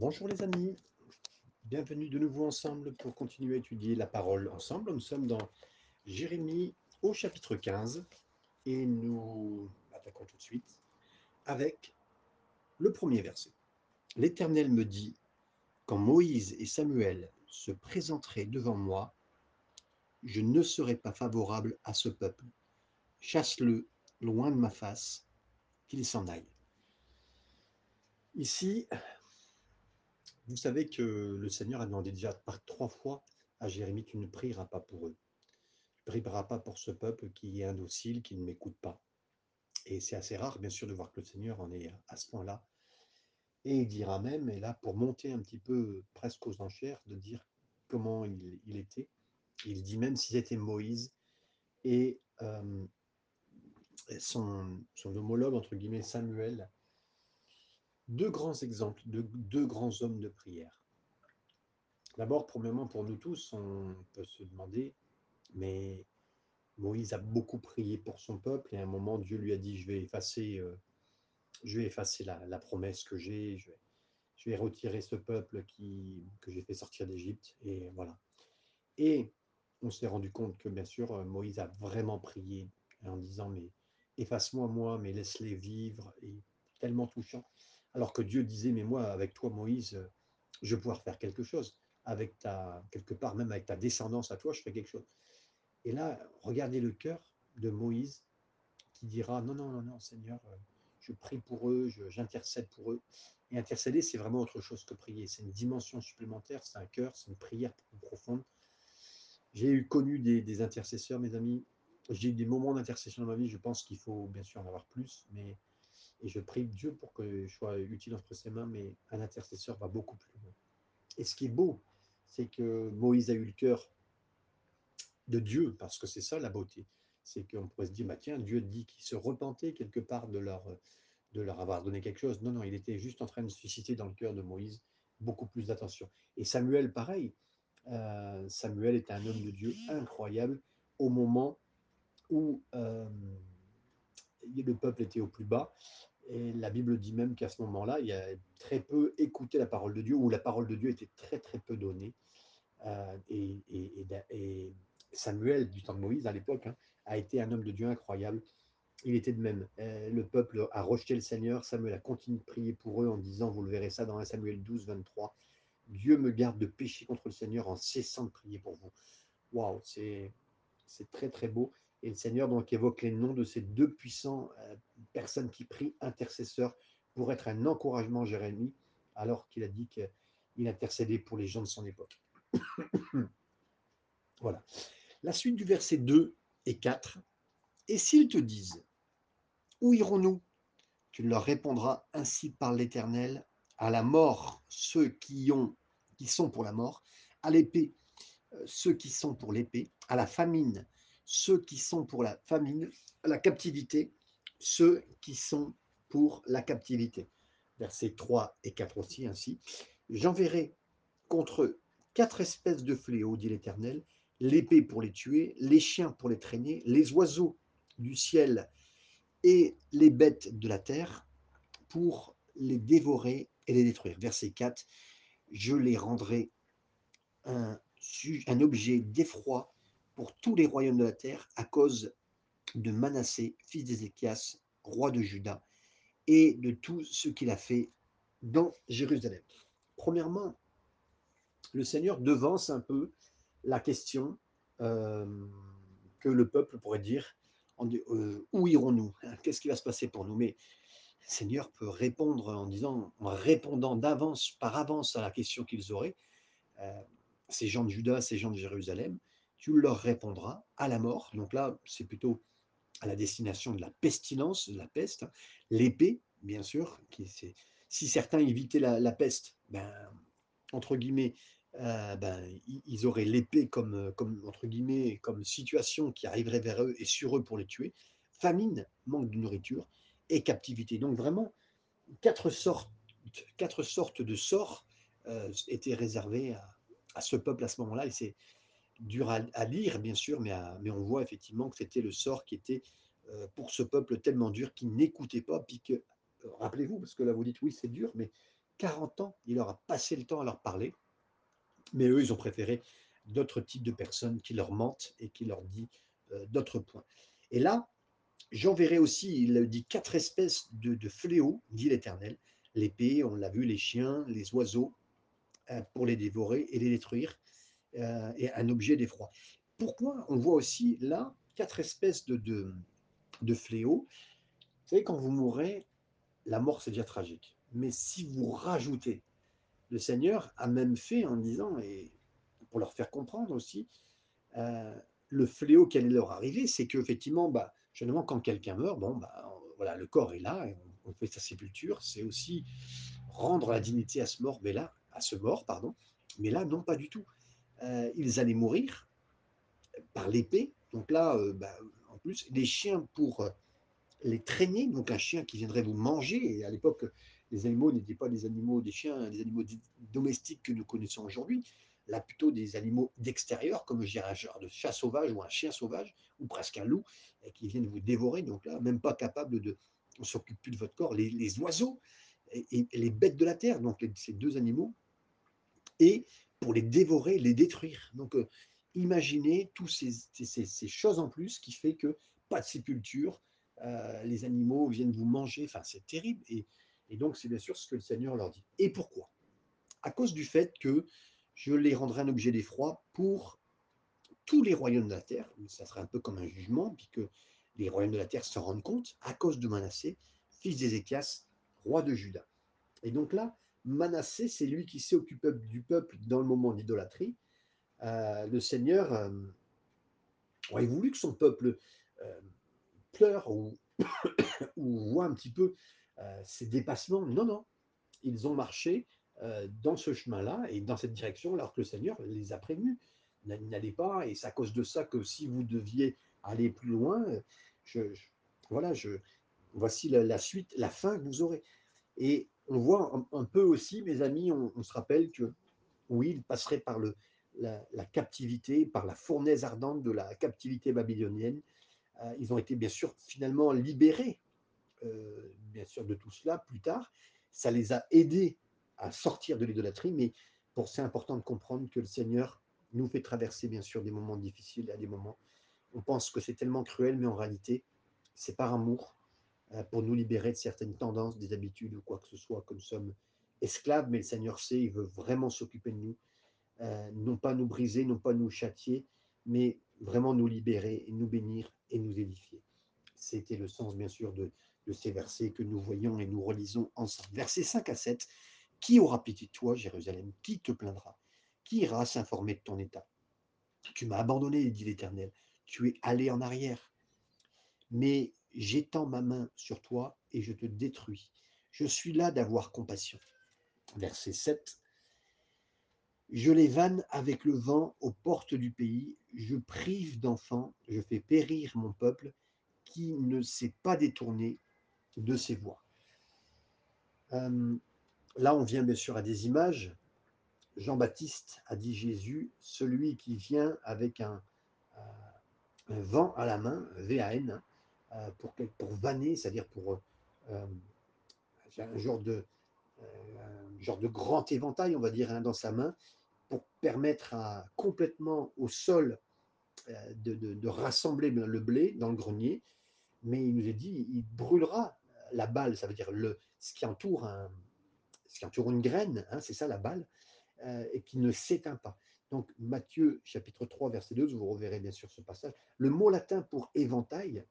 Bonjour les amis, bienvenue de nouveau ensemble pour continuer à étudier la parole ensemble. Nous sommes dans Jérémie au chapitre 15 et nous attaquons tout de suite avec le premier verset. L'Éternel me dit, quand Moïse et Samuel se présenteraient devant moi, je ne serai pas favorable à ce peuple. Chasse-le loin de ma face, qu'il s'en aille. Ici, vous savez que le Seigneur a demandé déjà par trois fois à Jérémie, tu ne prieras pas pour eux. Tu ne prieras pas pour ce peuple qui est indocile, qui ne m'écoute pas. Et c'est assez rare, bien sûr, de voir que le Seigneur en est à ce point-là. Et il dira même, et là, pour monter un petit peu presque aux enchères, de dire comment il, était. Il dit même si c'était Moïse et euh, son, son homologue, entre guillemets, Samuel, deux grands exemples de deux grands hommes de prière. D'abord, premièrement, pour nous tous, on peut se demander, mais Moïse a beaucoup prié pour son peuple et à un moment, Dieu lui a dit, je vais effacer, euh, je vais effacer la, promesse que j'ai, je vais, je vais retirer ce peuple qui, que j'ai fait sortir d'Égypte, et voilà. Et on s'est rendu compte que, bien sûr, Moïse a vraiment prié en disant, mais efface-moi moi, mais laisse-les vivre, et tellement touchant. Alors que Dieu disait, mais moi, avec toi, Moïse, euh, je vais pouvoir faire quelque chose. Avec ta, quelque part, même avec ta descendance à toi, je fais quelque chose. Et là, regardez le cœur de Moïse qui dira, non, non, non, non, Seigneur, euh, je prie pour eux, j'intercède pour eux. Et intercéder, c'est vraiment autre chose que prier. C'est une dimension supplémentaire, c'est un cœur, c'est une prière profonde. J'ai eu connu des, des intercesseurs, mes amis. J'ai eu des moments d'intercession dans ma vie. Je pense qu'il faut bien sûr en avoir plus, mais et je prie Dieu pour que je sois utile entre ses mains, mais un intercesseur va beaucoup plus loin. Et ce qui est beau, c'est que Moïse a eu le cœur de Dieu, parce que c'est ça la beauté. C'est qu'on pourrait se dire, bah, tiens, Dieu dit qu'il se repentait quelque part de leur, de leur avoir donné quelque chose. Non, non, il était juste en train de susciter dans le cœur de Moïse beaucoup plus d'attention. Et Samuel, pareil. Euh, Samuel est un homme de Dieu incroyable au moment où euh, le peuple était au plus bas. Et la Bible dit même qu'à ce moment-là, il y a très peu écouté la parole de Dieu, ou la parole de Dieu était très très peu donnée. Euh, et, Samuel, du temps de Moïse à l'époque, hein, a été un homme de Dieu incroyable. Il était de même. Euh, le peuple a rejeté le Seigneur. Samuel a continué de prier pour eux en disant, vous le verrez ça dans 1 Samuel 12, 23, Dieu me garde de pécher contre le Seigneur en cessant de prier pour vous. Waouh, c'est très très beau. Et le Seigneur donc évoque les noms de ces deux puissants personnes qui prient intercesseurs pour être un encouragement à Jérémie, alors qu'il a dit qu'il intercédait pour les gens de son époque. voilà. La suite du verset 2 et 4. Et s'ils te disent, où irons-nous? Tu leur répondras ainsi par l'Éternel, à la mort ceux qui, qui sont pour la mort, à l'épée euh, ceux qui sont pour l'épée, à la famine ceux qui sont pour la famine, la captivité, ceux qui sont pour la captivité. Versets 3 et 4 aussi ainsi. J'enverrai contre quatre espèces de fléaux, dit l'Éternel, l'épée pour les tuer, les chiens pour les traîner, les oiseaux du ciel et les bêtes de la terre pour les dévorer et les détruire. Verset 4, je les rendrai un, un objet d'effroi pour tous les royaumes de la terre à cause de Manassé, fils d'Ézéchias, roi de Juda, et de tout ce qu'il a fait dans Jérusalem. Premièrement, le Seigneur devance un peu la question euh, que le peuple pourrait dire euh, où irons-nous hein, Qu'est-ce qui va se passer pour nous? Mais le Seigneur peut répondre en disant, en répondant d'avance, par avance à la question qu'ils auraient, euh, ces gens de Juda, ces gens de Jérusalem, tu leur répondras à la mort. Donc là, c'est plutôt à la destination de la pestilence, de la peste. Hein. L'épée, bien sûr, si certains évitaient la, peste, ben, entre guillemets, euh, ben, ils auraient l'épée comme, comme, entre guillemets, comme situation qui arriverait vers eux et sur eux pour les tuer. Famine, manque de nourriture et captivité. Donc vraiment, quatre sortes, quatre sortes de sorts euh, étaient réservés à, ce peuple à ce moment-là. Dur à, lire, bien sûr, mais, mais, on voit effectivement que c'était le sort qui était euh, pour ce peuple tellement dur qui n'écoutait pas, puis que, euh, rappelez-vous, parce que là vous dites oui, c'est dur, mais 40 ans, il leur a passé le temps à leur parler, mais eux, ils ont préféré d'autres types de personnes qui leur mentent et qui leur disent euh, d'autres points. Et là, j'enverrai aussi, il dit, quatre espèces de, de fléaux, dit l'Éternel. L'épée, on l'a vu, les chiens, les oiseaux, euh, pour les dévorer et les détruire, euh, et un objet d'effroi. Pourquoi on voit aussi là quatre espèces de, de, de fléaux? Vous savez, quand vous mourrez, la mort, c'est déjà tragique. Mais si vous rajoutez, le Seigneur a même fait en disant, et pour leur faire comprendre aussi, euh, le fléau qui allait leur arriver, c'est qu'effectivement, bah, généralement, quand quelqu'un meurt, bon, bah, voilà, le corps est là, on, on fait sa sépulture, c'est aussi rendre la dignité à ce mort, mais là, à ce mort, pardon, mais là, non, pas du tout. Euh, ils allaient mourir par l'épée, donc là, euh, bah, en plus, les chiens pour euh, les traîner, donc un chien qui viendrait vous manger, et à l'époque, les animaux n'étaient pas des animaux, des chiens, des animaux domestiques que nous connaissons aujourd'hui, là plutôt des animaux d'extérieur, comme je dirais un genre de chat sauvage ou un chien sauvage, ou presque un loup, et qui viennent vous dévorer, donc là, même pas capable de, on s'occupe plus de votre corps, les, oiseaux et, les bêtes de la terre, donc ces deux animaux, et pour les dévorer, les détruire. Donc euh, imaginez toutes ces, choses en plus qui fait que pas de sépulture, euh, les animaux viennent vous manger, enfin c'est terrible. Et, donc c'est bien sûr ce que le Seigneur leur dit. Et pourquoi? À cause du fait que je les rendrai un objet d'effroi pour tous les royaumes de la terre. Ça serait un peu comme un jugement, puisque les royaumes de la terre se rendent compte, à cause de Manassé, fils d'Ézéchias, roi de Juda. Et donc là, Manassé, c'est lui qui s'est occupé du peuple dans le moment d'idolâtrie. Euh, le Seigneur euh, aurait voulu que son peuple euh, pleure ou, voit un petit peu ses dépassements. Non, non. Ils ont marché dans ce chemin-là et dans cette direction, alors que le Seigneur les a prévenus. N'allez pas, et c'est à cause de ça que si vous deviez aller plus loin, voilà, voici la, la, suite, la fin que vous aurez. Et on voit un, peu aussi, mes amis, on, se rappelle que oui, il passerait par le, la, captivité, par la fournaise ardente de la captivité babylonienne. Euh, ils ont été bien sûr finalement libérés, euh, bien sûr, de tout cela plus tard. Ça les a aidés à sortir de l'idolâtrie, mais pour c'est important de comprendre que le Seigneur nous fait traverser bien sûr des moments difficiles à des moments. On pense que c'est tellement cruel, mais en réalité, c'est par amour pour nous libérer de certaines tendances, des habitudes ou quoi que ce soit, que nous sommes esclaves, mais le Seigneur sait, il veut vraiment s'occuper de nous, euh, non pas nous briser, non pas nous châtier, mais vraiment nous libérer, et nous bénir et nous édifier. C'était le sens, bien sûr, de, de ces versets que nous voyons et nous relisons ensemble. Versets 5 à 7. Qui aura pitié de toi, Jérusalem? Qui te plaindra? Qui ira s'informer de ton état? Tu m'as abandonné, dit l'Éternel. Tu es allé en arrière. Mais j'étends ma main sur toi et je te détruis. Je suis là d'avoir compassion. Verset 7. Je les vanne avec le vent aux portes du pays, je prive d'enfants, je fais périr mon peuple qui ne s'est pas détourné de ses voies. Euh, là, on vient bien sûr à des images. Jean-Baptiste a dit Jésus, celui qui vient avec un, euh, un vent à la main, V-A-N, euh, pour, pour vanner, c'est-à-dire pour euh, un genre de, euh, genre de grand éventail, on va dire, hein, dans sa main, pour permettre complètement au sol euh, de, de, rassembler le blé dans le grenier. Mais il nous est dit, il brûlera la balle, ça veut dire le, ce qui entoure ce qui entoure une graine, hein, c'est ça la balle, euh, et qui ne s'éteint pas. Donc Matthieu chapitre 3 verset 2, vous reverrez bien sûr ce passage. Le mot latin pour éventail,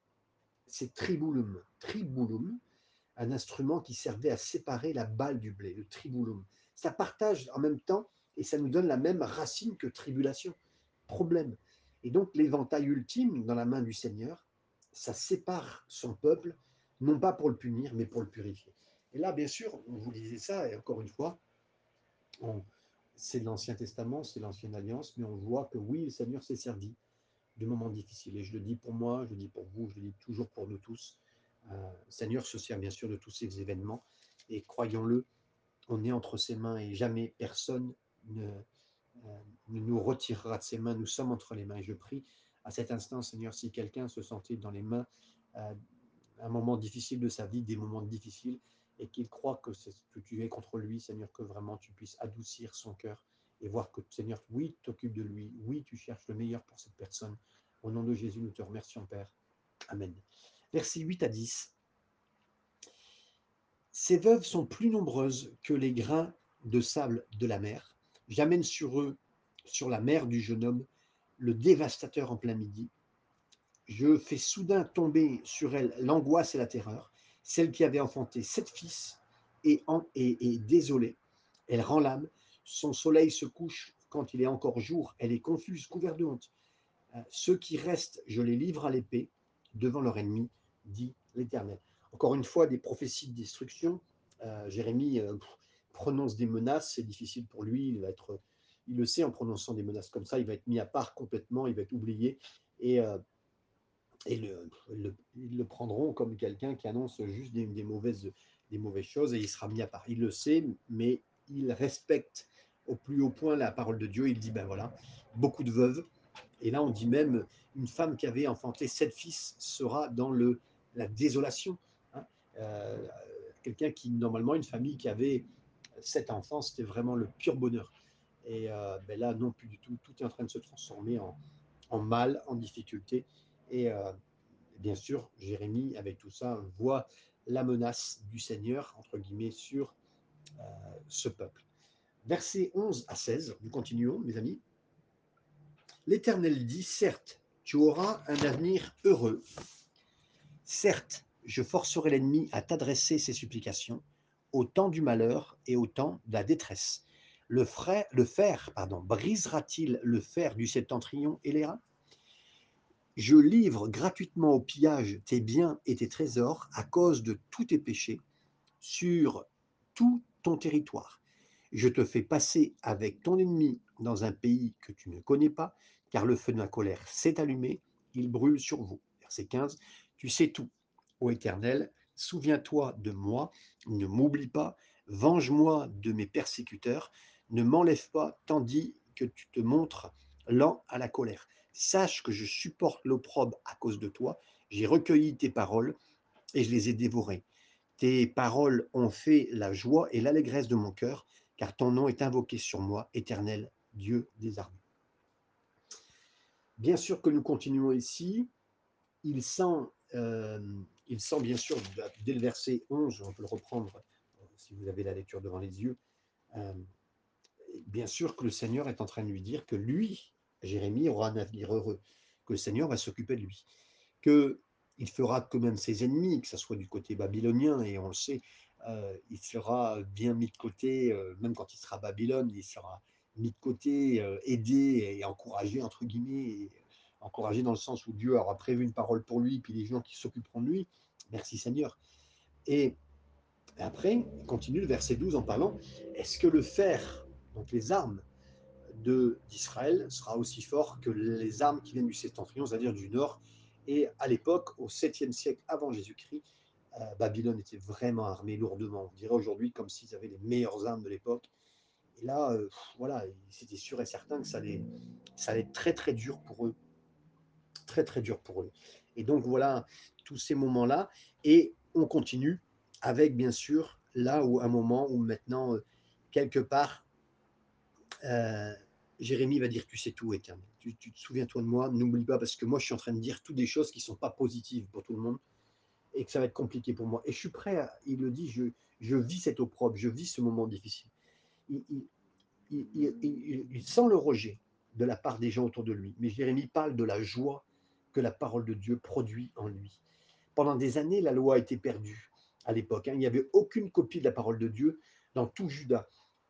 c'est tribulum. Tribulum, un instrument qui servait à séparer la balle du blé, le tribulum. Ça partage en même temps et ça nous donne la même racine que tribulation, problème. Et donc l'éventail ultime dans la main du Seigneur, ça sépare son peuple, non pas pour le punir, mais pour le purifier. Et là, bien sûr, vous disait ça, et encore une fois, c'est l'Ancien Testament, c'est l'Ancienne Alliance, mais on voit que oui, le Seigneur s'est servi de moments difficiles. Et je le dis pour moi, je le dis pour vous, je le dis toujours pour nous tous. Euh, Seigneur se sert bien sûr de tous ces événements. Et croyons-le, on est entre ses mains et jamais personne ne, euh, ne nous retirera de ses mains. Nous sommes entre les mains. Et je prie à cet instant, Seigneur, si quelqu'un se sentait dans les mains, euh, un moment difficile de sa vie, des moments difficiles, et qu'il croit que, que tu es contre lui, Seigneur, que vraiment tu puisses adoucir son cœur et voir que, Seigneur, oui, tu t'occupes de lui, oui, tu cherches le meilleur pour cette personne. Au nom de Jésus, nous te remercions, Père. Amen. Versets 8 à 10. Ces veuves sont plus nombreuses que les grains de sable de la mer. J'amène sur eux, sur la mer du jeune homme, le dévastateur en plein midi. Je fais soudain tomber sur elle l'angoisse et la terreur. Celle qui avait enfanté sept fils est désolée. Elle rend l'âme. Son soleil se couche quand il est encore jour. Elle est confuse, couverte de honte. Euh, ceux qui restent, je les livre à l'épée devant leur ennemi, dit l'Éternel. Encore une fois, des prophéties de destruction. Euh, Jérémie euh, prononce des menaces, c'est difficile pour lui, il va être, il le sait en prononçant des menaces comme ça, il va être mis à part complètement, il va être oublié et, et le, le, ils le prendront comme quelqu'un qui annonce juste des, des, mauvaises, des mauvaises choses et il sera mis à part. Il le sait, mais il respecte au plus haut point la parole de Dieu. Il dit ben voilà, beaucoup de veuves. Et là, on dit même une femme qui avait enfanté sept fils sera dans le, la désolation. Hein. Euh, Quelqu'un qui, normalement, une famille qui avait sept enfants, c'était vraiment le pur bonheur. Et euh, ben là, non plus du tout. Tout est en train de se transformer en, mal, en difficulté. Et euh, bien sûr, Jérémie, avec tout ça, voit la menace du Seigneur, entre guillemets, sur ce peuple. Versets 11 à 16, nous continuons, mes amis. L'Éternel dit, certes, tu auras un avenir heureux. Certes, je forcerai l'ennemi à t'adresser ses supplications au temps du malheur et au temps de la détresse. Le, frère, le fer pardon, brisera-t-il le fer du septentrion et les Je livre gratuitement au pillage tes biens et tes trésors à cause de tous tes péchés sur tout ton territoire. Je te fais passer avec ton ennemi dans un pays que tu ne connais pas, car le feu de ma colère s'est allumé, il brûle sur vous. Verset 15, tu sais tout, ô Éternel, souviens-toi de moi, ne m'oublie pas, venge-moi de mes persécuteurs, ne m'enlève pas tandis que tu te montres lent à la colère. Sache que je supporte l'opprobre à cause de toi, j'ai recueilli tes paroles et je les ai dévorées. Tes paroles ont fait la joie et l'allégresse de mon cœur, car ton nom est invoqué sur moi, éternel Dieu des armées. Bien sûr que nous continuons ici. Il sent, euh, il sent bien sûr, dès le verset 11, on peut le reprendre euh, si vous avez la lecture devant les yeux, euh, bien sûr que le Seigneur est en train de lui dire que lui, Jérémie, aura un avenir heureux, que le Seigneur va s'occuper de lui, que il fera que même ses ennemis, que ce soit du côté babylonien, et on le sait, il sera bien mis de côté, euh, même quand il sera Babylone, il sera mis de côté, euh, aidé et encouragé, entre guillemets, et encouragé dans le sens où Dieu aura prévu une parole pour lui, puis les gens qui s'occuperont de lui. Merci Seigneur. Et après, il continue le verset 12 en parlant, est-ce que le fer, donc les armes d'Israël, sera aussi fort que les armes qui viennent du septentrion, c'est-à-dire du nord? Et à l'époque, au 7e siècle avant Jésus-Christ, euh, Babylone était vraiment armée lourdement. On dirait aujourd'hui comme s'ils avaient les meilleures armes de l'époque. Et là, euh, voilà, c'était sûr et certain que ça allait, ça allait être très très dur pour eux. Très très dur pour eux. Et donc voilà tous ces moments-là. Et on continue avec bien sûr là où un moment où maintenant, euh, quelque part, Jérémie va dire Tu sais tout, éternel. Tu, tu te souviens-toi de moi, n'oublie pas, parce que moi je suis en train de dire toutes des choses qui ne sont pas positives pour tout le monde et que ça va être compliqué pour moi. Et je suis prêt, il le dit, je, je vis cette opprobre, je vis ce moment difficile. Il, il, il, il, sent le rejet de la part des gens autour de lui, mais Jérémie parle de la joie que la parole de Dieu produit en lui. Pendant des années, la loi a été perdue à l'époque. Hein. Il n'y avait aucune copie de la parole de Dieu dans tout Juda,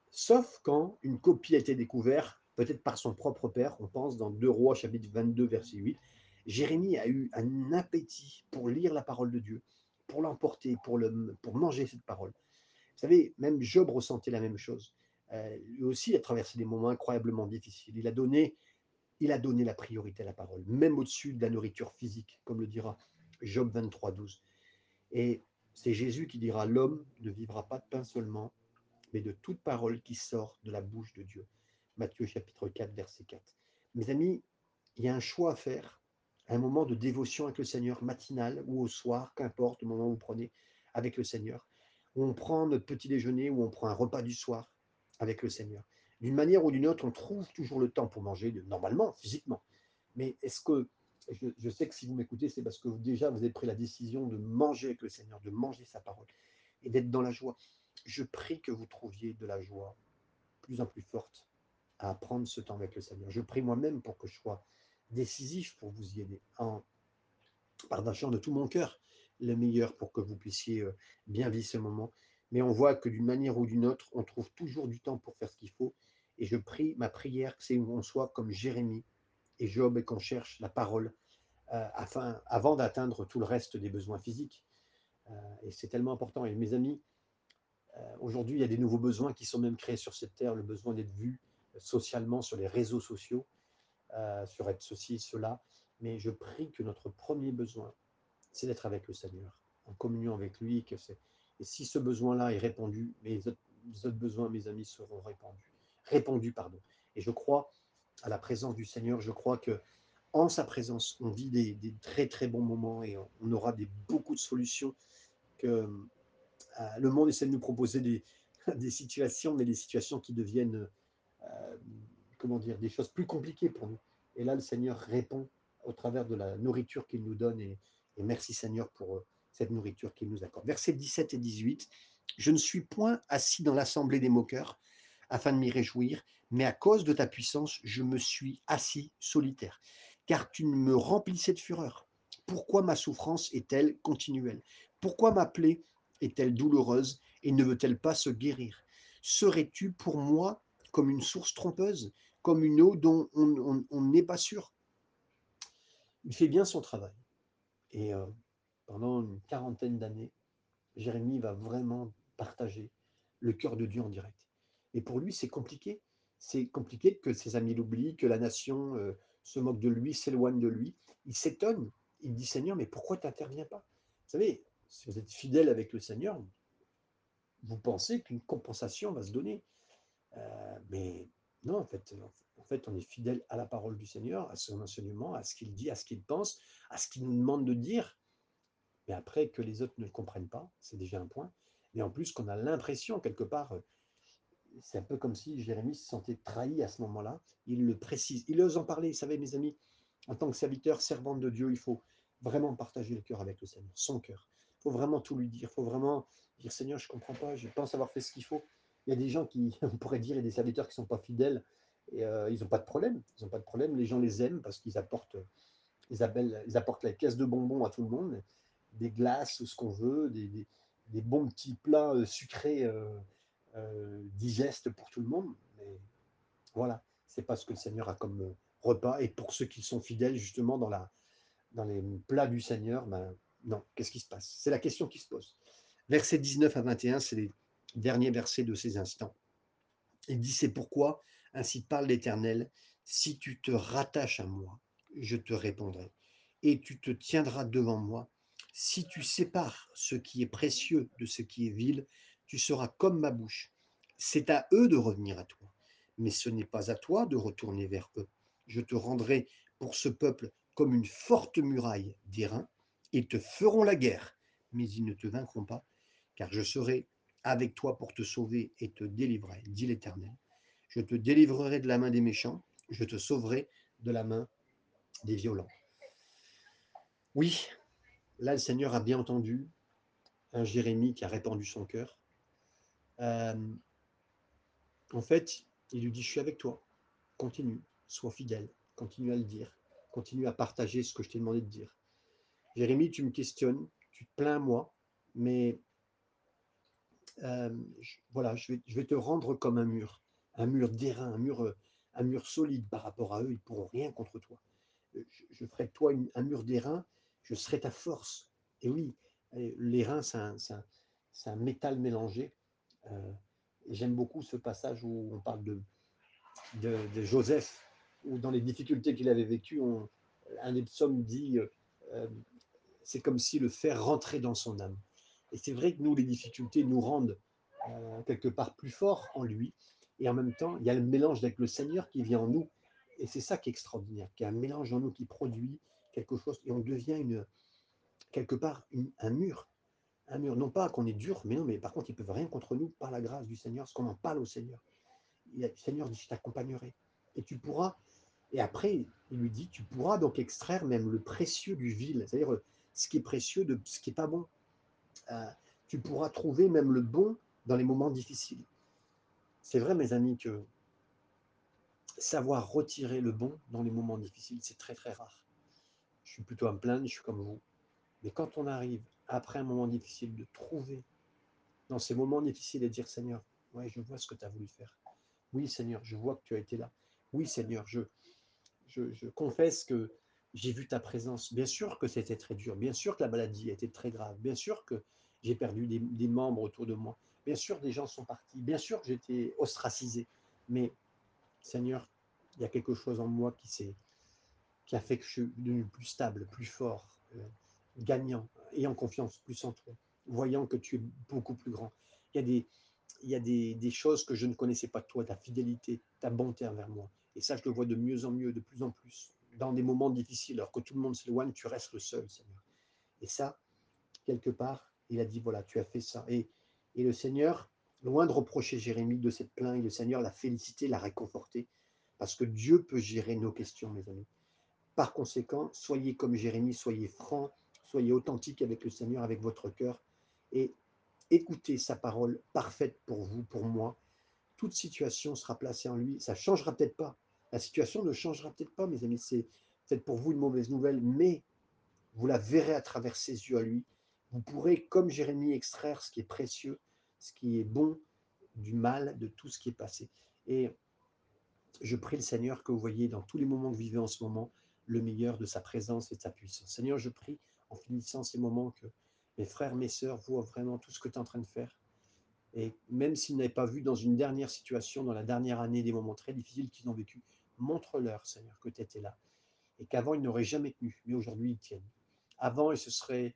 sauf quand une copie a été découverte, peut-être par son propre père, on pense dans 2 Rois chapitre 22 verset 8, Jérémie a eu un appétit pour lire la parole de Dieu, pour l'emporter, pour, le, pour manger cette parole. Vous savez, même Job ressentait la même chose. Euh, lui aussi a traversé des moments incroyablement difficiles. Il a donné, il a donné la priorité à la parole, même au-dessus de la nourriture physique, comme le dira Job 23, 12. Et c'est Jésus qui dira L'homme ne vivra pas de pain seulement, mais de toute parole qui sort de la bouche de Dieu. Matthieu chapitre 4, verset 4. Mes amis, il y a un choix à faire un moment de dévotion avec le Seigneur, matinal ou au soir, qu'importe le moment où vous prenez avec le Seigneur. où on prend notre petit déjeuner, où on prend un repas du soir avec le Seigneur. D'une manière ou d'une autre, on trouve toujours le temps pour manger, normalement, physiquement. Mais est-ce que, je, je, sais que si vous m'écoutez, c'est parce que déjà vous avez pris la décision de manger avec le Seigneur, de manger sa parole et d'être dans la joie. Je prie que vous trouviez de la joie plus en plus forte à prendre ce temps avec le Seigneur. Je prie moi-même pour que je sois décisif pour vous y aider, en partageant de tout mon cœur le meilleur pour que vous puissiez euh, bien vivre ce moment. Mais on voit que d'une manière ou d'une autre, on trouve toujours du temps pour faire ce qu'il faut. Et je prie, ma prière, c'est où on soit comme Jérémie et Job et qu'on cherche la parole euh, afin, avant d'atteindre tout le reste des besoins physiques. Euh, et c'est tellement important. Et mes amis, aujourd'hui, il y a des nouveaux besoins qui sont même créés sur cette terre, le besoin d'être vu socialement sur les réseaux sociaux, euh, sur être ceci, cela. Mais je prie que notre premier besoin, c'est d'être avec le Seigneur, en communion avec lui. Que et si ce besoin-là est répondu, mes autres, besoins, mes amis, seront. Répondus, pardon. Et je crois à la présence du Seigneur. Je crois que en sa présence, on vit des, très très bons moments et on, on aura des, beaucoup de solutions que euh, le monde essaie de nous proposer des, des, situations, mais des situations qui deviennent, euh, comment dire, des choses plus compliquées pour nous. Et là, le Seigneur répond au travers de la nourriture qu'il nous donne. Et, merci Seigneur pour euh, cette nourriture qu'il nous accorde. Versets 17 et 18. Je ne suis point assis dans l'assemblée des moqueurs afin de m'y réjouir, mais à cause de ta puissance, je me suis assis solitaire, car tu me remplissais de fureur. Pourquoi ma souffrance est-elle continuelle? Pourquoi ma plaie est-elle douloureuse et ne veut-elle pas se guérir? Serais-tu pour moi comme une source trompeuse, comme une eau dont on n'est pas sûr Il fait bien son travail. Et euh, pendant une quarantaine d'années, Jérémie va vraiment partager le cœur de Dieu en direct. Et pour lui, c'est compliqué. C'est compliqué que ses amis l'oublient, que la nation euh, se moque de lui, s'éloigne de lui. Il s'étonne. Il dit Seigneur, mais pourquoi tu n'interviens pas? Vous savez, si vous êtes fidèle avec le Seigneur, vous pensez qu'une compensation va se donner. Euh, mais non, en fait, en fait, on est fidèle à la parole du Seigneur, à son enseignement, à ce qu'il dit, à ce qu'il pense, à ce qu'il nous demande de dire. Mais après, que les autres ne le comprennent pas, c'est déjà un point. Mais en plus, qu'on a l'impression, quelque part, c'est un peu comme si Jérémie se sentait trahi à ce moment-là. Il le précise, il ose en parler. Vous savez, mes amis, en tant que serviteur, servante de Dieu, il faut vraiment partager le cœur avec le Seigneur, son cœur. Il faut vraiment tout lui dire. Il faut vraiment dire Seigneur, je ne comprends pas, je pense avoir fait ce qu'il faut. Il y a des gens qui, on pourrait dire, il y a des serviteurs qui ne sont pas fidèles et euh, ils n'ont pas de problème. Ils n'ont pas de problème. Les gens les aiment parce qu'ils apportent, ils, ils apportent la caisse de bonbons à tout le monde, des glaces, ce qu'on veut, des, des, bons petits plats euh, sucrés. Euh, euh, digeste pour tout le monde. Mais voilà, c'est pas ce que le Seigneur a comme repas. Et pour ceux qui sont fidèles justement dans, la, dans les plats du Seigneur, ben, non, qu'est-ce qui se passe? C'est la question qui se pose. Versets 19 à 21, c'est les derniers versets de ces instants. Il dit, c'est pourquoi, ainsi parle l'Éternel, si tu te rattaches à moi, je te répondrai, et tu te tiendras devant moi. Si tu sépares ce qui est précieux de ce qui est vil, tu seras comme ma bouche. C'est à eux de revenir à toi, mais ce n'est pas à toi de retourner vers eux. Je te rendrai pour ce peuple comme une forte muraille d'airain. Ils te feront la guerre, mais ils ne te vaincront pas, car je serai avec toi pour te sauver et te délivrer, dit l'Éternel. Je te délivrerai de la main des méchants, je te sauverai de la main des violents. Oui, là le Seigneur a bien entendu un Jérémie qui a répandu son cœur, euh, en fait, il lui dit, je suis avec toi, continue, sois fidèle, continue à le dire, continue à partager ce que je t'ai demandé de dire. Jérémie, tu me questionnes, tu te plains moi, mais euh, je, voilà, je vais, te rendre comme un mur, un mur d'airain, un mur, un mur solide par rapport à eux, ils ne pourront rien contre toi. Je, je ferai de toi un mur d'airain, je serai ta force. Et oui, l'airain, c'est un, métal mélangé. Euh, J'aime beaucoup ce passage où on parle de, Joseph, où dans les difficultés qu'il avait vécues, on, un des psaumes dit euh, c'est comme si le fer rentrait dans son âme. Et c'est vrai que nous, les difficultés nous rendent euh, quelque part plus forts en lui. Et en même temps, il y a le mélange avec le Seigneur qui vient en nous. Et c'est ça qui est extraordinaire, qu'il y a un mélange en nous qui produit quelque chose et on devient une, quelque part un mur un mur. Non pas qu'on est dur, mais non, mais par contre, ils ne peuvent rien contre nous par la grâce du Seigneur, parce qu'on en parle au Seigneur. le Seigneur dit, je t'accompagnerai. Et tu pourras, et après, il lui dit, tu pourras donc extraire même le précieux du vil, c'est-à-dire ce qui est précieux de ce qui n'est pas bon. Euh, tu pourras trouver même le bon dans les moments difficiles. C'est vrai, mes amis, que savoir retirer le bon dans les moments difficiles, c'est très très rare. Je suis plutôt à me plaindre, je suis comme vous. Mais quand on arrive, après un moment difficile, de trouver dans ces moments difficiles et dire Seigneur, ouais, je vois ce que tu as voulu faire. Oui, Seigneur, je vois que tu as été là. Oui, Seigneur, je, je, confesse que j'ai vu ta présence. Bien sûr que c'était très dur. Bien sûr que la maladie été très grave. Bien sûr que j'ai perdu des, des, membres autour de moi. Bien sûr, des gens sont partis. Bien sûr que j'étais ostracisé. Mais, Seigneur, il y a quelque chose en moi qui s'est qui a fait que je suis devenu plus stable, plus fort, euh, gagnant, ayant confiance plus en toi, voyant que tu es beaucoup plus grand. Il y a des, il y a des, des, choses que je ne connaissais pas de toi, ta fidélité, ta bonté envers moi. Et ça, je le vois de mieux en mieux, de plus en plus. Dans des moments difficiles, alors que tout le monde s'éloigne, tu restes le seul, Seigneur. Et ça, quelque part, il a dit, voilà, tu as fait ça. Et, et le Seigneur, loin de reprocher Jérémie de cette plainte, le Seigneur l'a félicité, l'a réconforté, parce que Dieu peut gérer nos questions, mes amis. Par conséquent, soyez comme Jérémie, soyez franc, soyez authentique avec le Seigneur, avec votre cœur, et écoutez sa parole parfaite pour vous, pour moi. Toute situation sera placée en lui. Ça ne changera peut-être pas. La situation ne changera peut-être pas, mes amis. C'est peut-être pour vous une mauvaise nouvelle, mais vous la verrez à travers ses yeux à lui. Vous pourrez, comme Jérémie, extraire ce qui est précieux, ce qui est bon du mal, de tout ce qui est passé. Et je prie le Seigneur que vous voyez dans tous les moments que vous vivez en ce moment, le meilleur de sa présence et de sa puissance. Seigneur, je prie en finissant ces moments que mes frères, mes sœurs voient vraiment tout ce que tu es en train de faire. Et même s'ils n'avaient pas vu dans une dernière situation, dans la dernière année, des moments très difficiles qu'ils ont vécu, montre-leur, Seigneur, que tu étais là. Et qu'avant, ils n'auraient jamais tenu, mais aujourd'hui, ils tiennent. Avant, ils se seraient,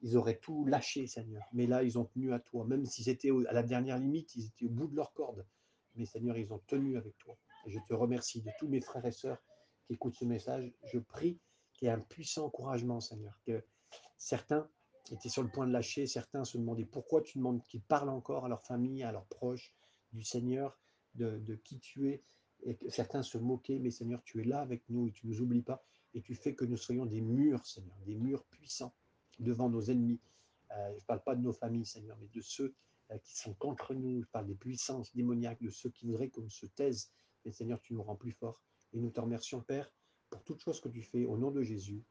ils auraient tout lâché, Seigneur. Mais là, ils ont tenu à toi. Même s'ils étaient à la dernière limite, ils étaient au bout de leur corde. Mais Seigneur, ils ont tenu avec toi. Et je te remercie de tous mes frères et sœurs qui écoutent ce message, je prie qu'il y ait un puissant encouragement, Seigneur, que certains étaient sur le point de lâcher, certains se demandaient pourquoi tu demandes qu'ils parlent encore à leur famille, à leurs proches, du Seigneur, de, de, qui tu es, et certains se moquaient, mais Seigneur, tu es là avec nous et tu ne nous oublies pas, et tu fais que nous soyons des murs, Seigneur, des murs puissants devant nos ennemis. Euh, je ne parle pas de nos familles, Seigneur, mais de ceux euh, qui sont contre nous. Je parle des puissances démoniaques, de ceux qui voudraient qu'on se taise. Mais Seigneur, tu nous rends plus forts. Et nous te remercions, Père, pour toutes choses que tu fais au nom de Jésus.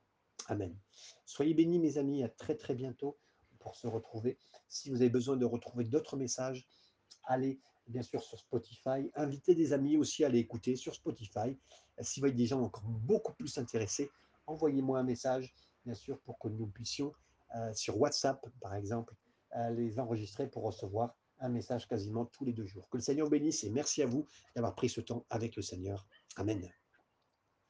Amen. Soyez bénis, mes amis. À très, très bientôt pour se retrouver. Si vous avez besoin de retrouver d'autres messages, allez bien sûr sur Spotify. Invitez des amis aussi à aller écouter sur Spotify. Si vous voyez des gens encore beaucoup plus intéressés, envoyez-moi un message, bien sûr, pour que nous puissions, euh, sur WhatsApp, par exemple, euh, les enregistrer pour recevoir un message quasiment tous les deux jours. Que le Seigneur bénisse et merci à vous d'avoir pris ce temps avec le Seigneur. Amen.